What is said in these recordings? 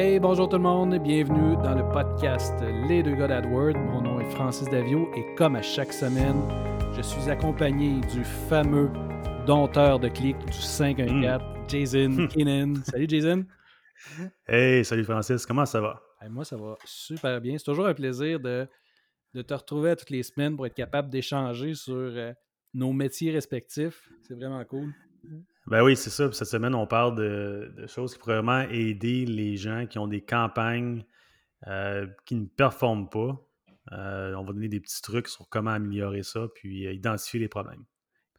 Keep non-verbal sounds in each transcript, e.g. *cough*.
Hey, bonjour tout le monde, bienvenue dans le podcast Les deux gars d'AdWord. Mon nom est Francis Davio et comme à chaque semaine, je suis accompagné du fameux dompteur de clics du 514, Jason Keenan. Salut Jason. Hey, salut Francis, comment ça va? moi, ça va super bien. C'est toujours un plaisir de, de, te retrouver toutes les semaines pour être capable d'échanger sur euh, nos métiers respectifs. C'est vraiment cool. Ben oui, c'est ça. cette semaine, on parle de, choses qui pourraient vraiment aider les gens qui ont des campagnes euh, qui ne performent pas. Euh, on va donner des petits trucs sur comment améliorer ça, puis identifier les problèmes.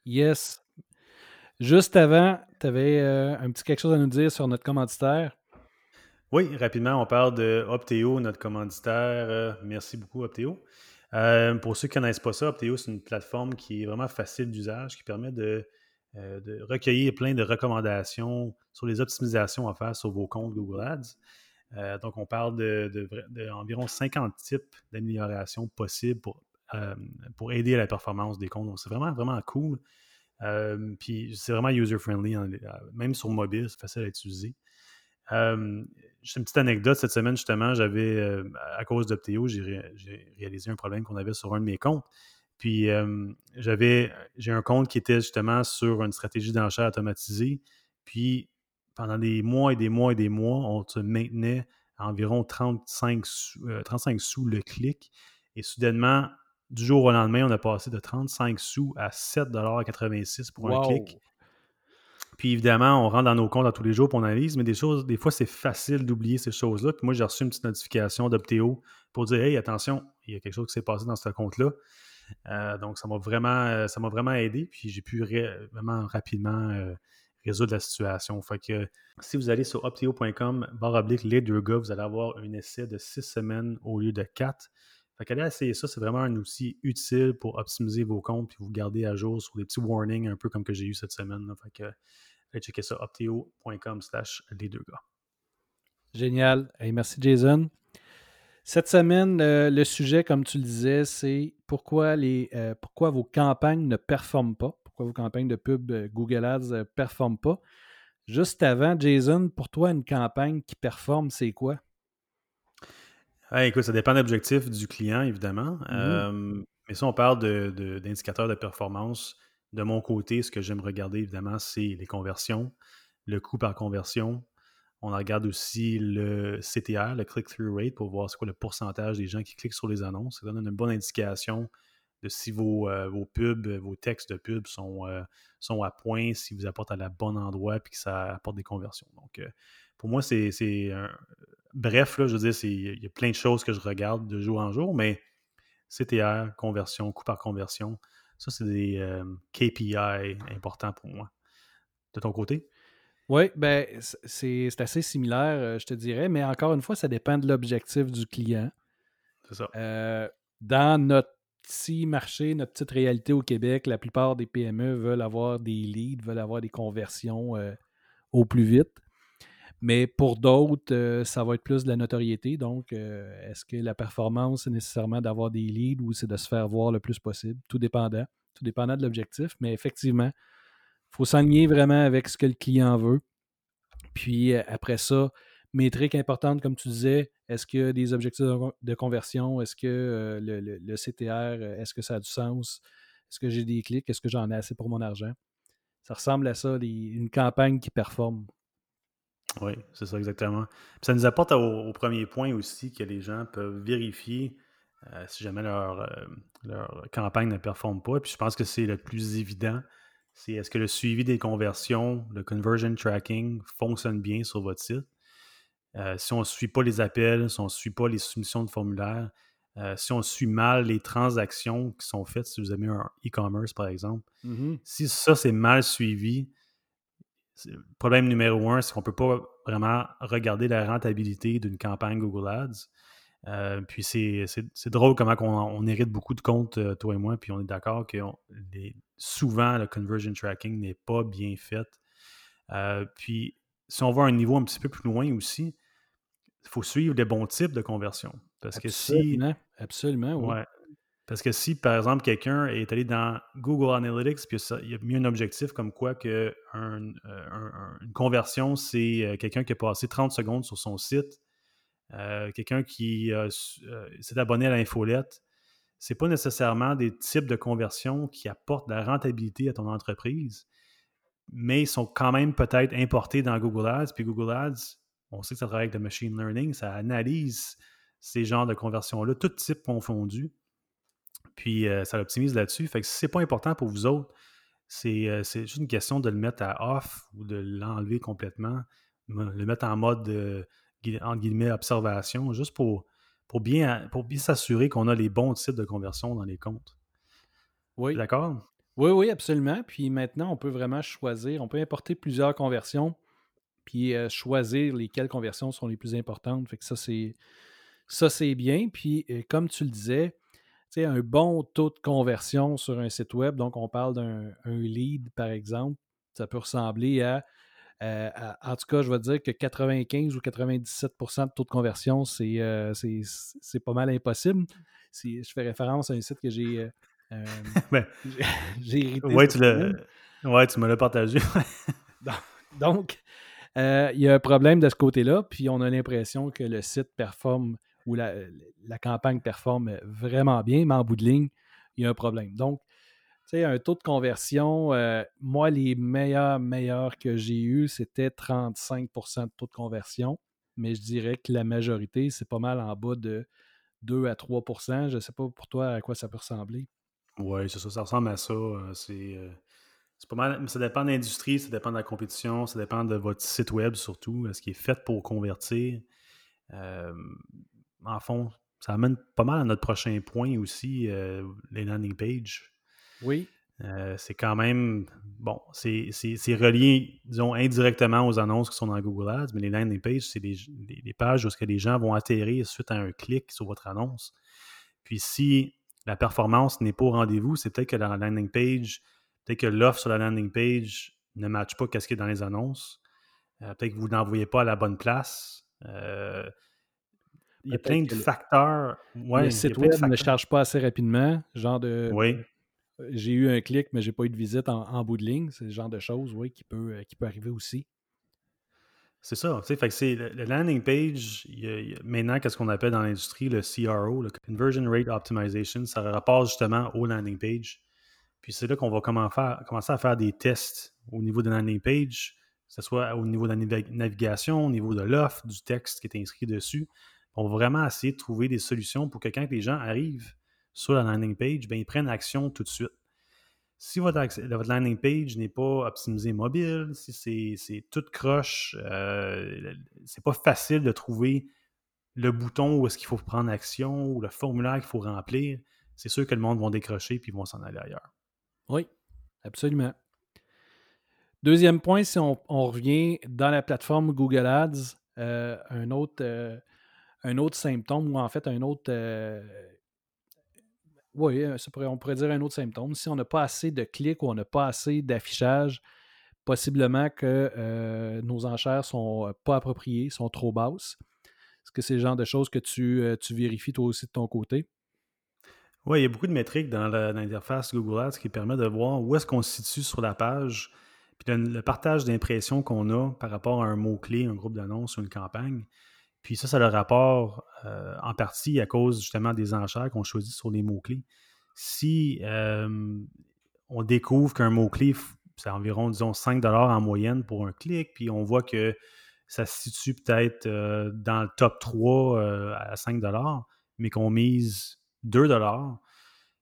Yes. Juste avant, tu avais un petit quelque chose à nous dire sur notre commanditaire? Oui, rapidement, on parle de Opteo, notre commanditaire. Euh, merci beaucoup, Opteo. Euh, pour ceux qui ne connaissent pas ça, Opteo, c'est une plateforme qui est vraiment facile d'usage, qui permet de, euh, recueillir plein de recommandations sur les optimisations à faire sur vos comptes Google Ads. donc, on parle d'environ 50 types d'améliorations possibles pour, pour aider à la performance des comptes. Donc, c'est vraiment, vraiment cool. puis, c'est vraiment user-friendly. Hein, même sur mobile, c'est facile à utiliser. Juste une petite anecdote, cette semaine, justement, j'avais, euh, à cause d'Opteo, j'ai, réalisé un problème qu'on avait sur un de mes comptes. Puis j'avais, j'ai un compte qui était justement sur une stratégie d'enchère automatisée. Puis pendant des mois et des mois et des mois, on se maintenait à environ 35 sous, 35 euh, sous le clic. Et soudainement, du jour au lendemain, on a passé de 35 sous à 7,86 pour un clic. Puis évidemment, on rentre dans nos comptes à tous les jours pour analyse, mais des choses, des fois, c'est facile d'oublier ces choses-là. Puis moi, j'ai reçu une petite notification d'Optéo pour dire Hey, attention, il y a quelque chose qui s'est passé dans ce compte-là. Euh, donc, ça m'a vraiment, euh, ça m'a vraiment aidé. Puis j'ai pu vraiment rapidement euh, résoudre la situation. Fait que si vous allez sur opteo.com, barre oblique les deux gars, vous allez avoir un essai de six semaines au lieu de quatre. Fait qu'allez essayer ça, c'est vraiment un outil utile pour optimiser vos comptes puis vous garder à jour sur les petits warnings, un peu comme que j'ai eu cette semaine. Fait que Allez checker ça, opteo.com slash les deux gars. Génial. merci Jason. Cette semaine, euh, le sujet, comme tu le disais, c'est pourquoi, les, euh, pourquoi vos campagnes ne performent pas, pourquoi vos campagnes de pub euh, Google Ads ne performent pas? Juste avant, Jason, pour toi, une campagne qui performe, c'est quoi? écoute, ça dépend de l'objectif du client, évidemment. Mm-hmm. mais si on parle d'indicateurs de, de, performance, de mon côté, ce que j'aime regarder, évidemment, c'est les conversions, le coût par conversion. On regarde aussi le CTR, le click-through rate, pour voir c'est quoi le pourcentage des gens qui cliquent sur les annonces. Ça donne une bonne indication de si vos, euh, pubs, vos textes de sont, euh, sont à point, si vous apportent à la bon endroit et que ça apporte des conversions. Donc, euh, pour moi, c'est bref, je veux dire, il y a plein de choses que je regarde de jour en jour, mais CTR, conversion, coût par conversion, ça, c'est des KPI importants pour moi. De ton côté? Oui, ben, c'est assez similaire, je te dirais, mais encore une fois, ça dépend de l'objectif du client. C'est ça. dans notre petit marché, notre petite réalité au Québec, la plupart des PME veulent avoir des leads, veulent avoir des conversions au plus vite. Mais pour d'autres, ça va être plus de la notoriété. Donc, est-ce que la performance, c'est nécessairement d'avoir des leads ou c'est de se faire voir le plus possible? Tout dépendant. Tout dépendant de l'objectif. Mais effectivement, faut s'enligner vraiment avec ce que le client veut. Puis après ça, métriques importantes, comme tu disais, est-ce qu'il y des objectifs de conversion? Est-ce que le, CTR, est-ce que ça a du sens? Est-ce que j'ai des clics? Est-ce que j'en ai assez pour mon argent? Ça ressemble à ça, une campagne qui performe. Oui, c'est ça exactement. ça nous apporte au, premier point aussi que les gens peuvent vérifier euh, si jamais leur, euh, leur, campagne ne performe pas. Puis je pense que c'est le plus évident, c'est est-ce que le suivi des conversions, le conversion tracking fonctionne bien sur votre site? Euh, si on ne suit pas les appels, si on ne suit pas les soumissions de formulaires, si on suit mal les transactions qui sont faites, si vous avez un e-commerce par exemple, mm-hmm. si ça c'est mal suivi, le problème numéro un, c'est qu'on ne peut pas vraiment regarder la rentabilité d'une campagne Google Ads. Euh, puis c'est drôle comment on, hérite beaucoup de comptes, euh, toi et moi, puis on est d'accord que souvent le conversion tracking n'est pas bien fait. Euh, puis si on va à un niveau un petit peu plus loin aussi, il faut suivre les bons types de conversion. Parce absolument, que si. Absolument, ouais. Parce que si, par exemple, quelqu'un est allé dans Google Analytics, puis il a mis un objectif comme quoi que une conversion, c'est quelqu'un qui a passé 30 secondes sur son site, quelqu'un qui s'est abonné à l'infolette, ce n'est pas nécessairement des types de conversions qui apportent de la rentabilité à ton entreprise, mais ils sont quand même peut-être importés dans Google Ads. Puis Google Ads, on sait que ça travaille avec le machine learning, ça analyse ces genres de conversions-là, tout type confondu. Puis euh, ça l'optimise là-dessus. Fait que si ce n'est pas important pour vous autres, euh, c'est juste une question de le mettre à off ou de l'enlever complètement, le mettre en mode, de, entre guillemets, observation, juste pour, pour bien, pour bien s'assurer qu'on a les bons types de conversion dans les comptes. Oui. D'accord? Oui, oui, absolument. Puis maintenant, on peut vraiment choisir, on peut importer plusieurs conversions, puis euh, choisir lesquelles conversions sont les plus importantes. Fait que ça, c'est ça, c'est bien. Puis, euh, comme tu le disais, un bon taux de conversion sur un site web, donc on parle d'un lead, par exemple, ça peut ressembler à, euh, en tout cas, je vais dire que 95 ou 97% de taux de conversion, c'est pas mal impossible. Si je fais référence à un site que j'ai euh, *laughs* ben, *laughs* j'ai hérité. Ouais, tu, ouais, tu me l'as partagé. *laughs* Donc, euh, il y a un problème de ce côté-là, puis on a l'impression que le site performe ou la, campagne performe vraiment bien, mais en bout de ligne, il y a un problème. Donc, sais, un taux de conversion, euh, moi, les meilleurs, meilleurs que j'ai eus, c'était 35% de taux de conversion, mais je dirais que la majorité, c'est pas mal en bas de 2 à 3% Je ne sais pas pour toi à quoi ça peut ressembler. Oui, c'est ça, ça ressemble à ça. Euh, euh, c'est pas mal, ça dépend de l'industrie, ça dépend de la compétition, ça dépend de votre site web surtout, est-ce qu'il est fait pour convertir. En fond, ça amène pas mal à notre prochain point aussi, les landing pages. Oui. c'est quand même, bon, c'est relié, disons, indirectement aux annonces qui sont dans Google Ads, mais les landing pages, c'est les, pages où les gens vont atterrir suite à un clic sur votre annonce. Puis si la performance n'est pas au rendez-vous, c'est peut-être que la landing page, peut-être que l'offre sur la landing page ne matche pas ce qui est dans les annonces. Euh, peut-être que vous n'envoyez pas à la bonne place. Euh, il y a plein de facteurs. Ouais, le site web ne charge pas assez rapidement. Genre de. Oui. J'ai eu un clic, mais je n'ai pas eu de visite en, bout de ligne. C'est le genre de choses oui, qui, peut, euh, qui peut arriver aussi. C'est ça. C'est le, landing page, maintenant, qu'est-ce qu'on appelle dans l'industrie le CRO, le Conversion Rate Optimization, ça rapporte justement au landing page. Puis c'est là qu'on va commencer à faire des tests au niveau de landing page, que ce soit au niveau de la navigation, au niveau de l'offre, du texte qui est inscrit dessus. On va vraiment essayer de trouver des solutions pour que quand les gens arrivent sur la landing page, bien, ils prennent action tout de suite si votre, landing page n'est pas optimisé mobile, si c'est tout croche, euh, c'est pas facile de trouver le bouton où est-ce qu'il faut prendre action ou le formulaire qu'il faut remplir, c'est sûr que le monde va décrocher puis vont s'en aller ailleurs. Oui, absolument. Deuxième point, si on, revient dans la plateforme Google Ads, euh, un, autre, euh, un autre symptôme ou en fait un autre oui, euh, on pourrait dire un autre symptôme. Si on n'a pas assez de clics ou on n'a pas assez d'affichage, possiblement que euh, nos enchères sont euh, pas appropriées, sont trop basses. Est-ce que c'est le genre de choses que tu, vérifies toi aussi de ton côté? Oui, il y a beaucoup de métriques dans l'interface Google Ads qui permet de voir où est-ce qu'on se situe sur la page, puis le, partage d'impressions qu'on a par rapport à un mot-clé, un groupe d'annonces ou une campagne. Puis ça, c'est le rapport euh, en partie à cause justement des enchères qu'on choisit sur les mots-clés. Si euh, on découvre qu'un mot-clé, c'est environ, disons, 5 en moyenne pour un clic, puis on voit que ça se situe peut-être euh, dans le top 3 à 5 mais qu'on mise 2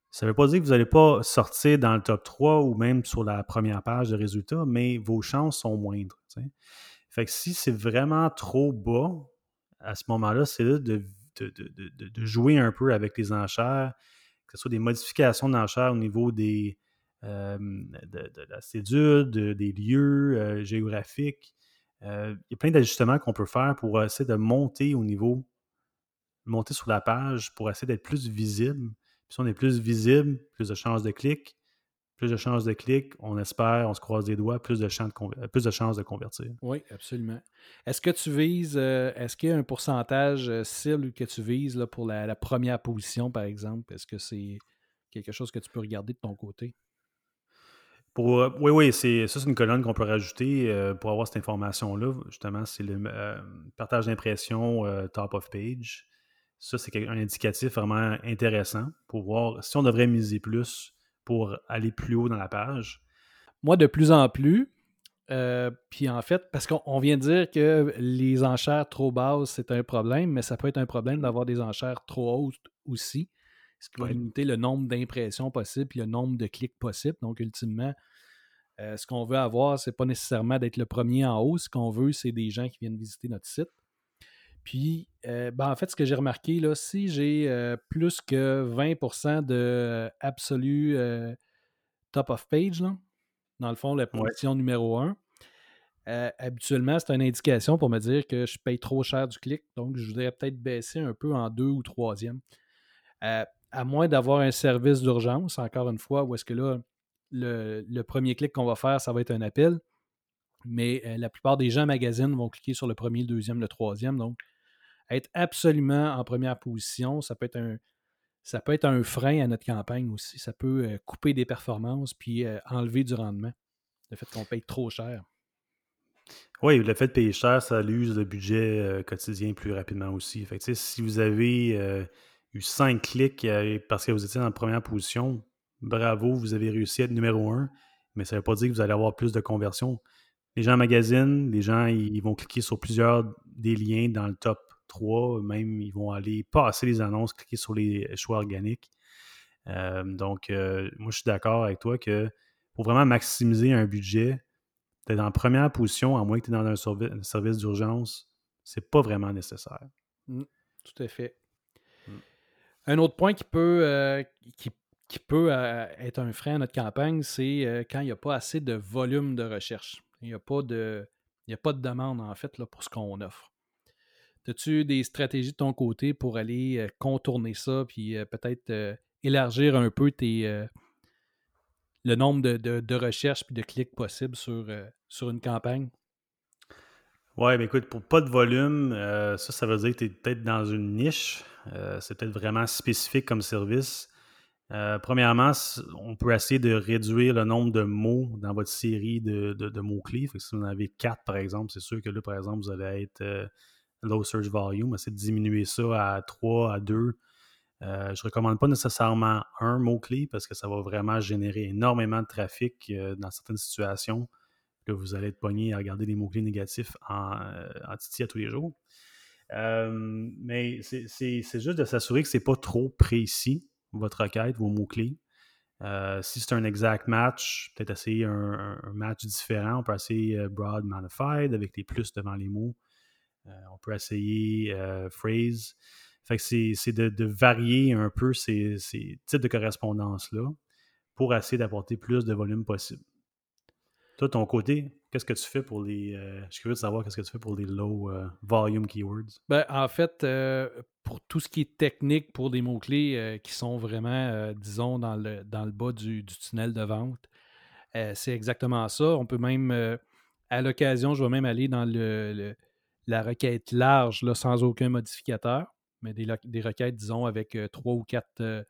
ça ne veut pas dire que vous n'allez pas sortir dans le top 3 ou même sur la première page de résultats, mais vos chances sont moindres. Fait que si c'est vraiment trop bas, à ce moment-là, c'est là de, jouer un peu avec les enchères, que ce soit des modifications d'enchères au niveau des, de, la cédule, des lieux euh, géographiques. Euh, il y a plein d'ajustements qu'on peut faire pour essayer de monter au niveau, monter sur la page pour essayer d'être plus visible. Puis si on est plus visible, plus de chances de clic, plus de chances de clic, on espère, on se croise les doigts, plus de, chances de, plus de chances de convertir. Oui, absolument. Est-ce que tu vises, euh, est-ce qu'il y a un pourcentage euh, cible que tu vises là, pour la, première position, par exemple? Est-ce que c'est quelque chose que tu peux regarder de ton côté? Pour, euh, oui, oui, c'est, ça, c'est une colonne qu'on peut rajouter pour avoir cette information-là. Justement, c'est le partage d'impression top of page. Ça, c'est un indicatif vraiment intéressant pour voir si on devrait miser plus pour aller plus haut dans la page? Moi, de plus en plus, puis en fait, parce qu'on vient de dire que les enchères trop basses, c'est un problème, mais ça peut être un problème d'avoir des enchères trop hautes aussi ce qui va limiter le nombre d'impressions possibles et le nombre de clics possibles. Donc, ultimement, euh, ce qu'on veut avoir, ce n'est pas nécessairement d'être le premier en haut. Ce qu'on veut, c'est des gens qui viennent visiter notre site. Puis, euh, ben, en fait, ce que j'ai remarqué, là, si j'ai euh, plus que 20% de absolu top of page, dans le fond, la position numéro 1, habituellement, c'est une indication pour me dire que je paye trop cher du clic. Donc, je voudrais peut-être baisser un peu en deux ou troisième à moins d'avoir un service d'urgence, encore une fois, où est-ce que là, le, premier clic qu'on va faire, ça va être un appel. Mais euh, la plupart des gens en magazine vont cliquer sur le premier, le deuxième, le troisième. Donc, être absolument en première position, ça peut être un, ça peut être un frein à notre campagne aussi. Ça peut euh, couper des performances puis euh, enlever du rendement. Le fait qu'on paye trop cher. Oui, le fait de payer cher, ça use le budget quotidien plus rapidement aussi. Fait si vous avez eu cinq clics euh, parce que vous étiez la première position. Bravo, vous avez réussi à être numéro un, mais ça ne veut pas dire que vous allez avoir plus de conversions. Les gens magasinent, les gens ils vont cliquer sur plusieurs des liens dans le top 3, même ils vont aller passer les annonces, cliquer sur les choix organiques. Euh, donc, euh, moi, je suis d'accord avec toi que pour vraiment maximiser un budget, d'être en première position, à moins que tu es dans un, service d'urgence, c'est pas vraiment nécessaire. Mmh, tout à fait. Un autre point qui peut, euh, qui, peut euh, être un frein à notre campagne, c'est euh, quand il n'y a pas assez de volume de recherche. Il n'y a, pas de, a pas de demande, en fait, là, pour ce qu'on offre. As-tu des stratégies de ton côté pour aller contourner ça, puis peut-être élargir un peu tes, le nombre de, recherches et de clics possibles sur, sur une campagne? Oui, mais écoute, pour pas de volume, ça, ça veut dire que tu es peut-être dans une niche. Euh, c'est peut-être vraiment spécifique comme service. Euh, premièrement, on peut essayer de réduire le nombre de mots dans votre série de, mots-clés. Si vous en avez quatre, par exemple, c'est sûr que là, par exemple, vous allez être euh, low search volume. Essayez de diminuer ça à trois, à deux. je ne recommande pas nécessairement un mot-clé parce que ça va vraiment générer énormément de trafic dans certaines situations. que vous allez être pogné à regarder les mots-clés négatifs en, en titi à tous les jours mais c'est juste de s'assurer que ce n'est pas trop précis, votre requête, vos mots-clés. Euh, si c'est un exact match, peut-être essayer un, match différent. On peut essayer broad modified avec les plus devant les mots. Euh, on peut essayer phrase. Fait que c'est de, varier un peu ces, ces types de correspondance-là pour essayer d'apporter plus de volume possible. Toi, ton côté, qu'est-ce que tu fais pour les. Euh, je suis curieux de savoir qu'est-ce que tu fais pour les low euh, volume keywords. Ben, en fait, euh, pour tout ce qui est technique pour des mots-clés qui sont vraiment, disons, dans le, dans le bas du, tunnel de vente, c'est exactement ça. On peut même, à l'occasion, je vais même aller dans le, la requête large, là, sans aucun modificateur, mais des, des requêtes, disons, avec trois ou quatre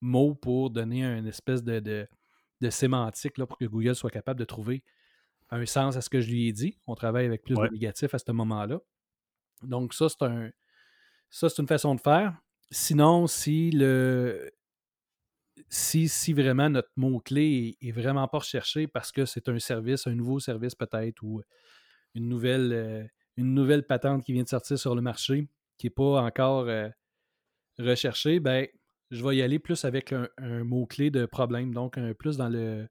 mots pour donner une espèce de, de, sémantique là, pour que Google soit capable de trouver un sens à ce que je lui ai dit. On travaille avec plus de négatifs à ce moment-là. Donc, ça, c'est un. Ça, c'est une façon de faire. Sinon, si le. Si, si vraiment notre mot-clé est, vraiment pas recherché parce que c'est un service, un nouveau service peut-être, ou une nouvelle, une nouvelle patente qui vient de sortir sur le marché, qui n'est pas encore euh, recherché, ben, je vais y aller plus avec un, un mot-clé de problème, donc un, plus dans le,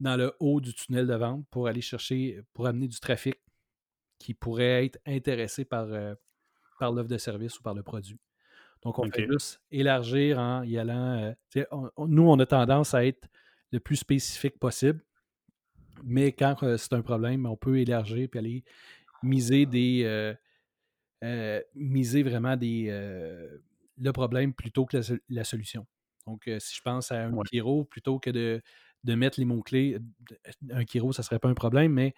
dans le haut du tunnel de vente pour aller chercher, pour amener du trafic qui pourrait être intéressé par, euh, par l'offre de service ou par le produit. Donc, on peut juste élargir en y allant. Euh, nous, on a tendance à être le plus spécifique possible, mais quand euh, c'est un problème, on peut élargir et aller miser des. miser vraiment des, le problème plutôt que la, solution. Donc, si je pense à un ouais. plutôt que de de mettre les mots-clés. Un Kiro, ça ne serait pas un problème, mais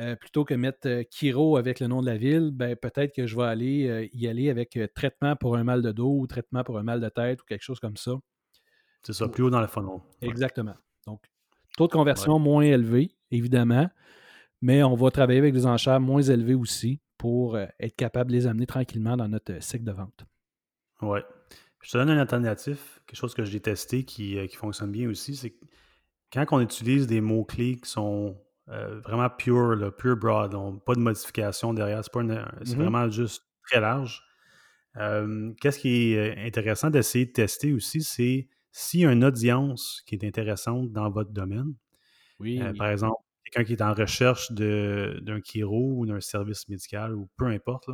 euh, plutôt que mettre euh, Kiro avec le nom de la ville, ben, peut-être que je vais aller euh, y aller avec traitement pour un mal de dos ou traitement pour un mal de tête ou quelque chose comme ça. C'est ça, plus haut dans le funnel. Exactement. Donc, Taux de conversion moins élevé, évidemment, mais on va travailler avec des enchères moins élevées aussi pour euh, être capable de les amener tranquillement dans notre euh, cycle de vente. Oui. Je te donne un alternatif, quelque chose que j'ai testé qui, qui fonctionne bien aussi, c'est quand on utilise des mots-clés qui sont vraiment pure, pure broad, pas de modification derrière, c'est, mm-hmm. vraiment juste très large. qu'est-ce qui est intéressant d'essayer de tester aussi, c'est s'il y a une audience qui est intéressante dans votre domaine. Oui. Par exemple, quelqu'un qui est en recherche d'un chiro ou d'un service médical ou peu importe,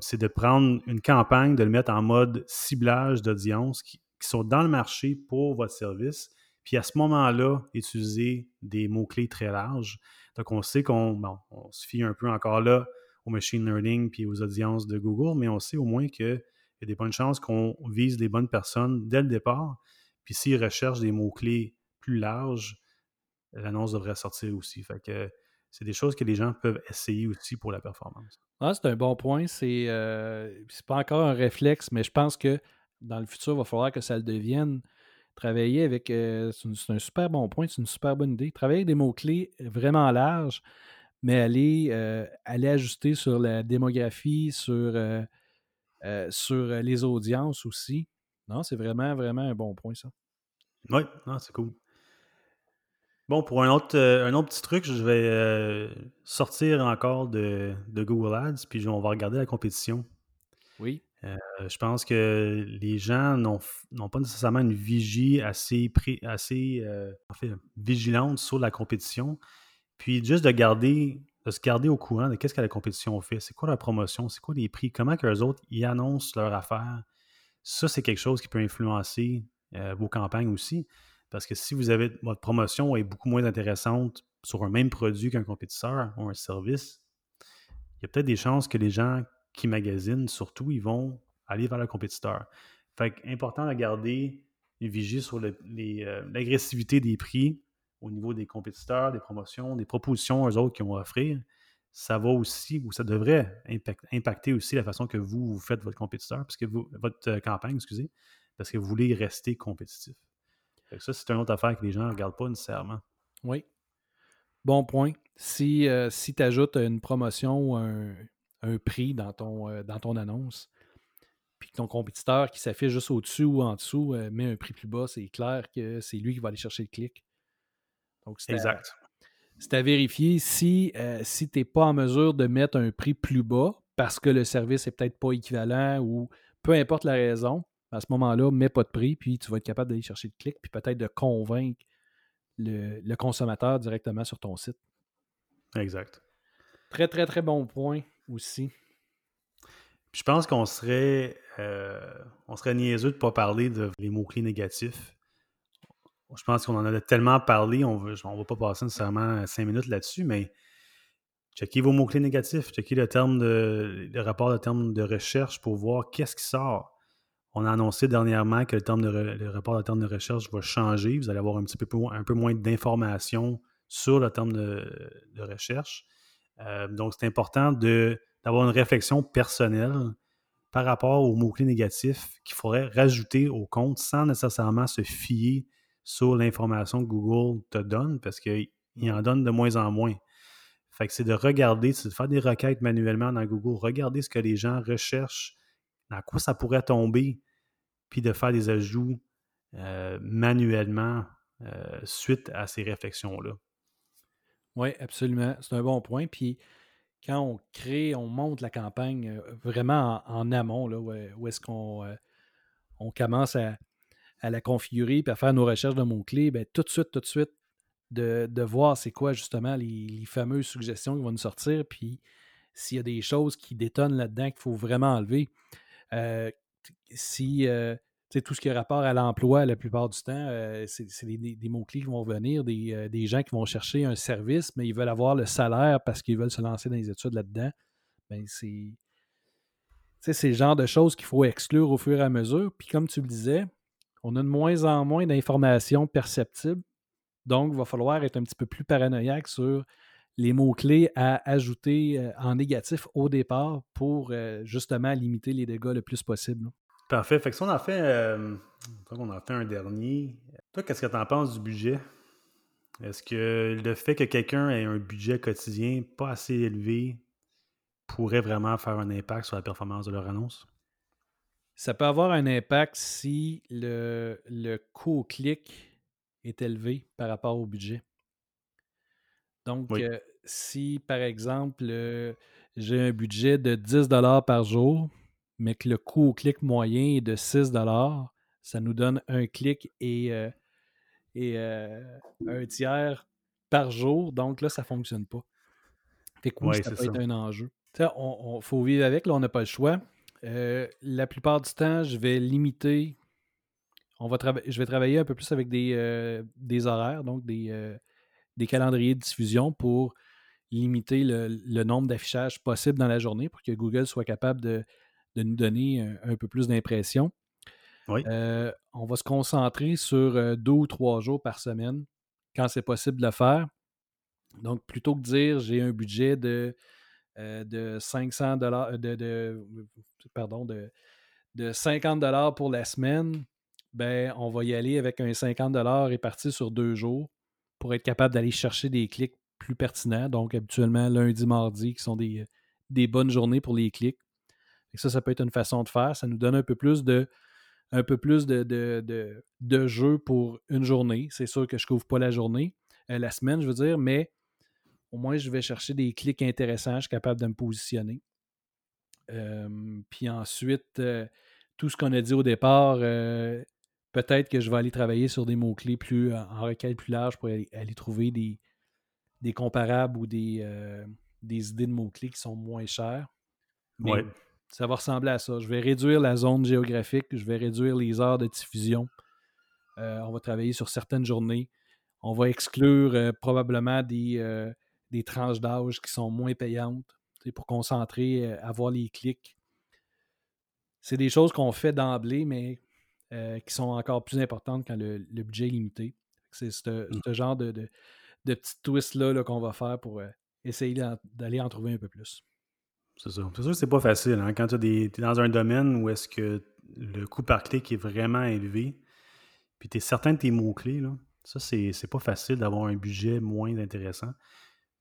c'est de prendre une campagne, de le mettre en mode ciblage d'audience qui, sont dans le marché pour votre service puis à ce moment-là, utiliser des mots-clés très larges. Donc, on sait qu'on on se fie un peu encore là au machine learning puis aux audiences de Google, mais on sait au moins qu'il y a des bonnes chances qu'on vise les bonnes personnes dès le départ. Puis s'ils recherchent des mots-clés plus larges, l'annonce devrait sortir aussi. Fait que c'est des choses que les gens peuvent essayer aussi pour la performance. Ah, c'est un bon point. C'est euh, pas encore un réflexe, mais je pense que dans le futur, il va falloir que ça le devienne. Travailler avec. Euh, c'est un super bon point, c'est une super bonne idée. Travailler avec des mots-clés vraiment larges, mais aller, euh, aller ajuster sur la démographie, sur, euh, sur les audiences aussi. Non, c'est vraiment, vraiment un bon point, ça. Oui, c'est cool. Bon, pour un autre, un autre petit truc, je vais sortir encore de, de, Google Ads, puis on va regarder la compétition. Oui. Euh, je pense que les gens n'ont pas nécessairement une vigie assez, assez euh, vigilante sur la compétition. Puis juste de garder, de se garder au courant de qu'est-ce que la compétition fait, c'est quoi la promotion, c'est quoi les prix, comment que les autres y annoncent leur affaire. Ça, c'est quelque chose qui peut influencer euh, vos campagnes aussi. Parce que si vous avez votre promotion est beaucoup moins intéressante sur un même produit qu'un compétiteur ou un service, il y a peut-être des chances que les gens qui magasinent, surtout, ils vont aller vers le compétiteur. Fait important de garder une vigie sur euh, l'agressivité des prix au niveau des compétiteurs, des promotions, des propositions aux autres qui vont offrir. Ça va aussi, ou ça devrait impacter aussi la façon que vous, faites votre compétiteur, puisque vous, votre euh, campagne, excusez, parce que vous voulez rester compétitif. Ça, c'est une autre affaire que les gens ne regardent pas nécessairement. Oui. Bon point. Si, euh, si tu ajoutes une promotion ou un, un prix dans ton, euh, dans ton annonce, puis que ton compétiteur qui s'affiche juste au-dessus ou en dessous euh, met un prix plus bas, c'est clair que c'est lui qui va aller chercher le clic. Donc, c'est exact. C'est à vérifier si, si tu n'es pas en mesure de mettre un prix plus bas parce que le service n'est peut-être pas équivalent ou peu importe la raison, à ce moment-là, mets pas de prix, puis tu vas être capable d'aller chercher le clic, puis peut-être de convaincre le, le, consommateur directement sur ton site. Exact. Très, très, très bon point aussi. je pense qu'on serait, euh, on serait niaiseux de ne pas parler de les mots-clés négatifs. Je pense qu'on en a tellement parlé, on ne va pas passer nécessairement cinq minutes là-dessus, mais checkez vos mots-clés négatifs, checkez le, terme de, le rapport de terme de recherche pour voir qu'est-ce qui sort. On a annoncé dernièrement que le, terme de rapport de terme de recherche va changer. Vous allez avoir un petit peu moins d'informations sur le terme de recherche. Euh, donc, c'est important d'avoir une réflexion personnelle par rapport aux mots-clés négatifs qu'il faudrait rajouter au compte sans nécessairement se fier sur l'information que Google te donne parce qu'il en donne de moins en moins. Fait que c'est de regarder, c'est de faire des requêtes manuellement dans Google, regarder ce que les gens recherchent, dans quoi ça pourrait tomber, puis de faire des ajouts euh, manuellement euh, suite à ces réflexions-là? Oui, absolument. C'est un bon point. Puis quand on crée, on monte la campagne euh, vraiment en, amont, là, où, est-ce qu'on on commence à, la configurer et à faire nos recherches de mots-clés, bien, tout de suite, tout de suite, de, voir c'est quoi justement les, fameuses suggestions qui vont nous sortir, puis s'il y a des choses qui détonnent là-dedans qu'il faut vraiment enlever. Euh, si tout ce qui a rapport à l'emploi, la plupart du temps, euh, c'est des, mots-clés qui vont venir, euh, des, gens qui vont chercher un service, mais ils veulent avoir le salaire parce qu'ils veulent se lancer dans les études là-dedans. Ben, c'est. C'est le genre de choses qu'il faut exclure au fur et à mesure. Puis comme tu le disais, on a de moins en moins d'informations perceptibles. Donc, il va falloir être un petit peu plus paranoïaque sur les mots-clés à ajouter euh, en négatif au départ pour justement limiter les dégâts le plus possible. Parfait. Fait que si on a fait, euh, on a fait un dernier, toi, qu'est-ce que tu en penses du budget? Est-ce que le fait que quelqu'un ait un budget quotidien pas assez élevé pourrait vraiment faire un impact sur la performance de leur annonce? Ça peut avoir un impact si le, le coût clic est élevé par rapport au budget. Donc, euh, si par exemple, euh, j'ai un budget de 10 par jour, mais que le coût au clic moyen est de 6 ça nous donne un clic et, euh, et un tiers par jour. Donc là, ça ne fonctionne pas. Fait que oui, ça peut être un enjeu. Il faut vivre avec, là, on n'a pas le choix. la plupart du temps, je vais limiter. On va je vais travailler un peu plus avec des, des horaires, donc des, des calendriers de diffusion pour limiter le, nombre d'affichages possibles dans la journée pour que Google soit capable de, nous donner un, peu plus d'impression. Euh, on va se concentrer sur euh, deux ou trois jours par semaine quand c'est possible de le faire. Donc, plutôt que de dire j'ai un budget de, euh, de 500 dollars, de, pardon, de, de 50 dollars pour la semaine, ben, on va y aller avec un 50 dollars réparti sur deux jours pour être capable d'aller chercher des clics plus pertinents. Donc, habituellement, lundi, mardi, qui sont des, des bonnes journées pour les clics. Ça, ça peut être une façon de faire. Ça nous donne un peu plus de, un peu plus de, de, jeu pour une journée. C'est sûr que je ne couvre pas la journée, euh, la semaine, je veux dire, mais au moins, je vais chercher des clics intéressants. Je suis capable de me positionner. puis ensuite, euh, tout ce qu'on a dit au départ, euh, peut-être que je vais aller travailler sur des mots-clés plus en requête plus large pour aller, trouver des, des, comparables ou des, euh, des idées de mots-clés qui sont moins chères. Mais ça va ressembler à ça. Je vais réduire la zone géographique, je vais réduire les heures de diffusion. Euh, on va travailler sur certaines journées. On va exclure euh, probablement des, des tranches d'âge qui sont moins payantes pour concentrer, avoir les clics. C'est des choses qu'on fait d'emblée, mais euh, qui sont encore plus importantes quand le, budget est limité. C'est ce, mmh. genre de, de, de petits twists-là qu'on va faire pour euh, essayer d'aller en trouver un peu plus. C'est ça. C'est sûr que c'est pas facile. Hein. Quand tu es dans un domaine où est-ce que le coût par clic est vraiment élevé, puis tu es certain de tes mots-clés, ça, c'est pas facile d'avoir un budget moins intéressant.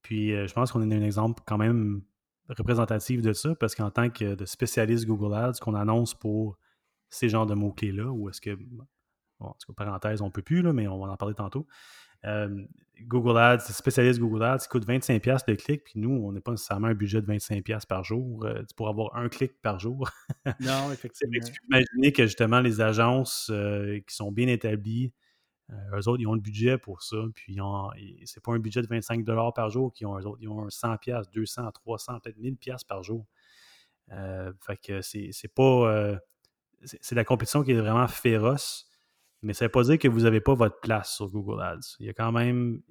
Puis euh, je pense qu'on est un exemple quand même représentatif de ça, parce qu'en tant que spécialiste Google Ads, qu'on annonce pour ces genres de mots-clés-là, ou est-ce que, bon, en tout cas, parenthèse, on ne peut plus, là, mais on va en parler tantôt. Euh, Google Ads, spécialiste Google Ads, coûte 25$ de clic, puis nous, on n'est pas nécessairement un budget de 25$ par jour euh, pour avoir un clic par jour. *laughs* non, effectivement. Imaginez que justement les agences euh, qui sont bien établies, eux autres, ils ont le budget pour ça, puis c'est pas un budget de 25$ par jour qu'ils ont, eux autres, ils ont 100$, 200$, 300$, peut-être 1000$ par jour. fait que c'est pas c'est la compétition qui est vraiment féroce, mais ça ne veut pas dire que vous n'avez pas votre place sur Google Ads. Il y a quand même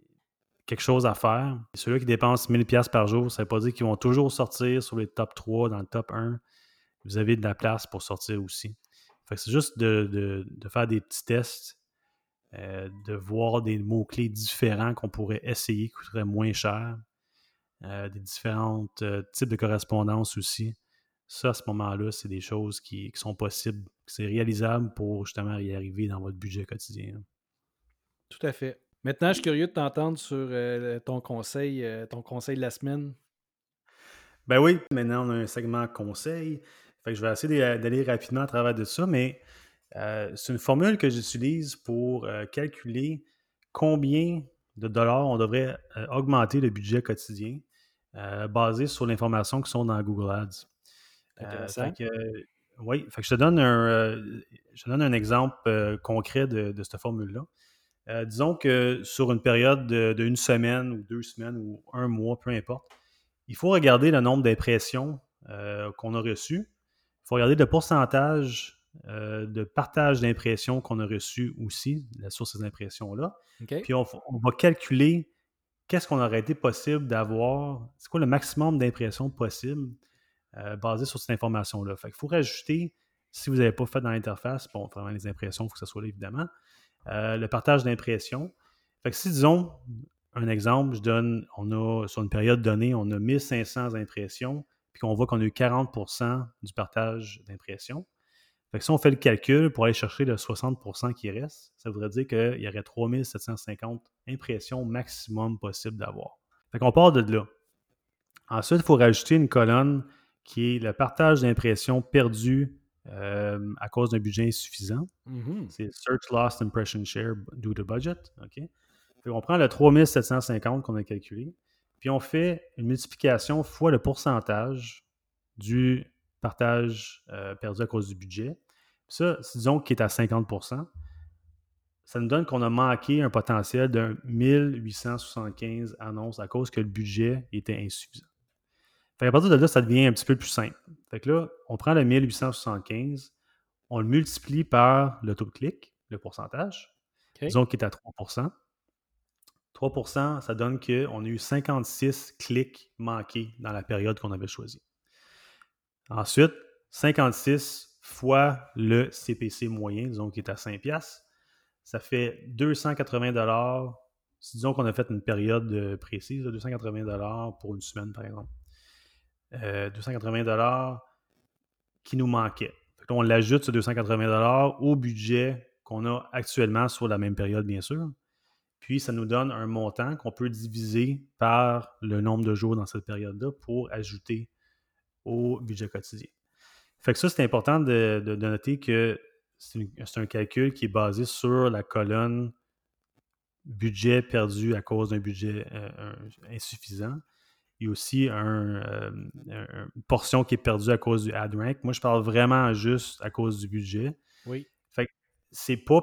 quelque chose à faire. Ceux-là qui dépensent 1000$ par jour, ça ne veut pas dire qu'ils vont toujours sortir sur les top 3, dans le top 1. Vous avez de la place pour sortir aussi. c'est juste de, faire des petits tests, euh, de voir des mots-clés différents qu'on pourrait essayer qui coûteraient moins cher, euh, des différents euh, types de correspondance aussi ça, à ce moment-là, c'est des choses qui, sont possibles, c'est réalisable pour justement y arriver dans votre budget quotidien. Tout à fait. Maintenant, je suis curieux de t'entendre sur euh, ton conseil, euh, ton conseil de la semaine. Ben oui, maintenant on a un segment conseil. Fait que je vais essayer d'aller rapidement à travers de ça, mais euh, c'est une formule que j'utilise pour calculer combien de dollars on devrait augmenter le budget quotidien basé sur l'information qui sont dans Google Ads. Euh, oui, je te donne un, euh, je donne un exemple euh, concret de, cette formule-là. disons que sur une période de, une semaine ou deux semaines ou un mois, peu importe, il faut regarder le nombre d'impressions qu'on a reçues. Il faut regarder le pourcentage de partage d'impressions qu'on a reçu aussi, la source des impressions-là. Puis on, on, va calculer qu'est-ce qu'on aurait été possible d'avoir, c'est quoi le maximum d'impressions possible euh, basé sur cette information-là. Fait faut rajouter, si vous n'avez pas fait dans l'interface, bon, vraiment les impressions, il faut que ça soit là évidemment, euh, le partage d'impressions. Fait que si, disons, un exemple, je donne, on a, sur une période donnée, on a 1500 impressions, puis qu'on voit qu'on a eu 40% du partage d'impressions. Fait que si on fait le calcul pour aller chercher le 60% qui reste, ça voudrait dire qu'il y aurait 3750 impressions maximum possible d'avoir. Fait qu'on part de là. Ensuite, il faut rajouter une colonne qui est le partage d'impressions perdues euh, à cause d'un budget insuffisant. Mhm. C'est Search Lost Impression Share due to budget. On prend le 3750 qu'on a calculé, puis on fait une multiplication fois le pourcentage du partage euh, perdu à cause du budget. ça, disons qu'il est à 50% ça nous donne qu'on a manqué un potentiel de 1875 annonces à cause que le budget était insuffisant. Fait à partir de là, ça devient un petit peu plus simple. Fait que là, on prend le 1875, on le multiplie par le taux de clic, le pourcentage, disons qu'il est à 3% 3% ça donne qu'on a eu 56 clics manqués dans la période qu'on avait choisie. Ensuite, 56 fois le CPC moyen, disons qu'il est à 5 ça fait 280 dollars. Disons qu'on a fait une période précise, 280 dollars pour une semaine, par exemple. 280 euh, dollars qui nous manquait. on l'ajoute, ce 280 dollars au budget qu'on a actuellement sur la même période, bien sûr. Puis, ça nous donne un montant qu'on peut diviser par le nombre de jours dans cette période-là pour ajouter au budget quotidien. Fait que ça, c'est important de, noter que c'est un calcul qui est basé sur la colonne budget perdu à cause d'un budget euh, insuffisant. Il y a aussi euh, une portion qui est perdue à cause du ad rank. Moi, je parle vraiment juste à cause du budget. Oui. Fait que c'est pas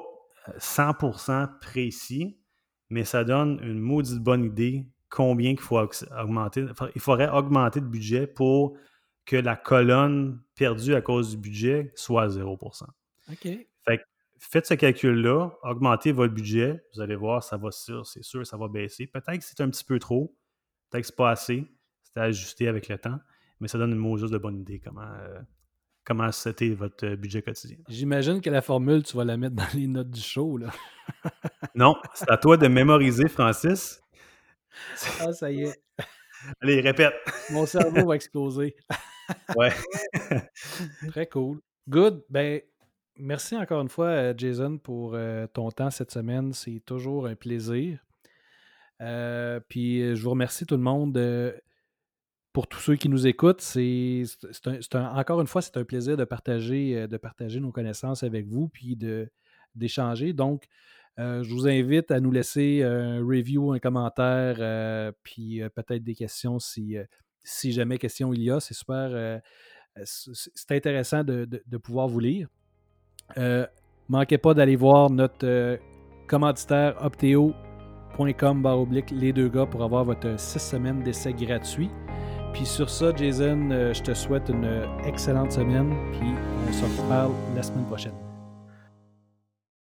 100% précis, mais ça donne une maudite bonne idée combien il faut augmenter. Il faudrait augmenter le budget pour que la colonne perdue à cause du budget soit à 0%. OK. Fait faites ce calcul-là, augmentez votre budget, vous allez voir, ça va sûr, c'est sûr, ça va baisser. Peut-être que c'est un petit peu trop, peut-être que c'est pas assez, c'est à ajuster avec le temps, mais ça donne une juste de bonne idée comment, euh, comment c'était votre euh, budget quotidien. J'imagine que la formule, tu vas la mettre dans les notes du show, là. *laughs* *laughs* non, c'est à toi de mémoriser, Francis. Ah, ça y est. Allez, répète. Mon cerveau va *laughs* exploser. ouais. Très cool. Good. Ben, merci encore une fois, euh, Jason, pour euh, ton temps cette semaine. C'est toujours un plaisir. Euh, puis je vous remercie tout le monde. pour tous ceux qui nous écoutent, c'est encore une fois, c'est un plaisir de partager, de partager nos connaissances avec vous, puis d'échanger. Donc, je vous invite à nous laisser un review, un commentaire, puis peut-être des questions si, si jamais question il y a. C'est super. c'est intéressant de pouvoir vous lire. Euh, manquez pas d'aller voir notre euh, commanditaire opteo.com oblique les deux gars pour avoir votre six semaines d'essai gratuit. Puis sur ça, Jason, euh, je te souhaite une excellente semaine, puis on se reparle la semaine prochaine.